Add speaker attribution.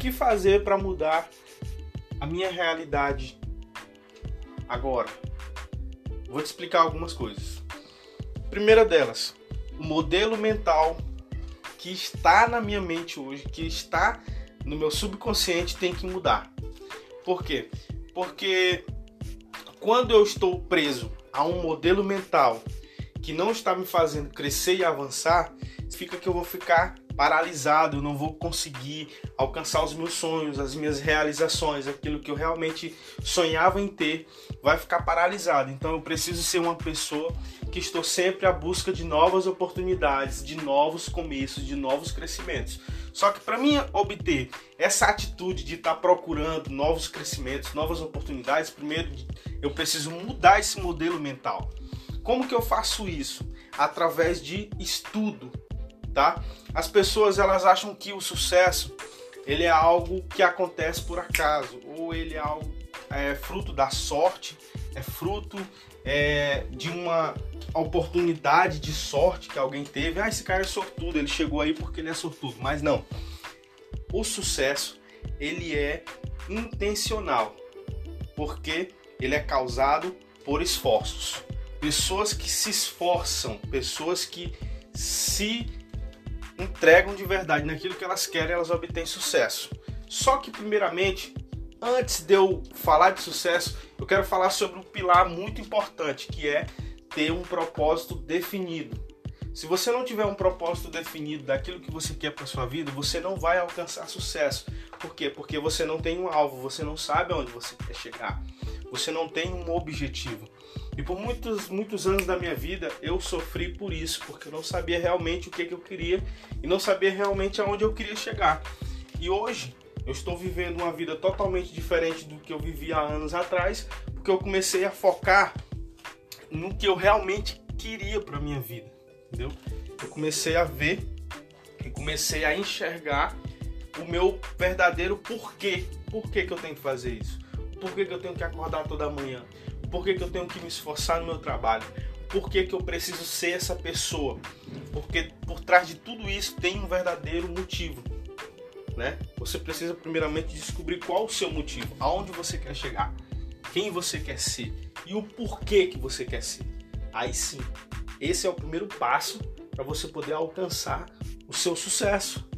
Speaker 1: que fazer para mudar a minha realidade agora? Vou te explicar algumas coisas. Primeira delas, o modelo mental que está na minha mente hoje, que está no meu subconsciente, tem que mudar. Por quê? Porque quando eu estou preso a um modelo mental que não está me fazendo crescer e avançar, significa que eu vou ficar paralisado, eu não vou conseguir alcançar os meus sonhos, as minhas realizações, aquilo que eu realmente sonhava em ter, vai ficar paralisado. Então eu preciso ser uma pessoa que estou sempre à busca de novas oportunidades, de novos começos, de novos crescimentos. Só que para mim obter essa atitude de estar tá procurando novos crescimentos, novas oportunidades, primeiro eu preciso mudar esse modelo mental. Como que eu faço isso? Através de estudo, tá? As pessoas elas acham que o sucesso ele é algo que acontece por acaso ou ele é algo é, fruto da sorte, é fruto é, de uma oportunidade de sorte que alguém teve. Ah, esse cara é sortudo, ele chegou aí porque ele é sortudo. Mas não. O sucesso ele é intencional, porque ele é causado por esforços. Pessoas que se esforçam, pessoas que se entregam de verdade naquilo que elas querem, elas obtêm sucesso. Só que, primeiramente, antes de eu falar de sucesso, eu quero falar sobre um pilar muito importante, que é ter um propósito definido. Se você não tiver um propósito definido daquilo que você quer para sua vida, você não vai alcançar sucesso. Por quê? Porque você não tem um alvo, você não sabe aonde você quer chegar. Você não tem um objetivo. E por muitos, muitos anos da minha vida eu sofri por isso, porque eu não sabia realmente o que, que eu queria e não sabia realmente aonde eu queria chegar. E hoje eu estou vivendo uma vida totalmente diferente do que eu vivia há anos atrás, porque eu comecei a focar no que eu realmente queria para minha vida, entendeu? Eu comecei a ver e comecei a enxergar o meu verdadeiro porquê. Por que, que eu tenho que fazer isso? Por que, que eu tenho que acordar toda manhã? Por que, que eu tenho que me esforçar no meu trabalho? Por que, que eu preciso ser essa pessoa? Porque por trás de tudo isso tem um verdadeiro motivo. Né? Você precisa primeiramente descobrir qual o seu motivo, aonde você quer chegar, quem você quer ser e o porquê que você quer ser. Aí sim, esse é o primeiro passo para você poder alcançar o seu sucesso.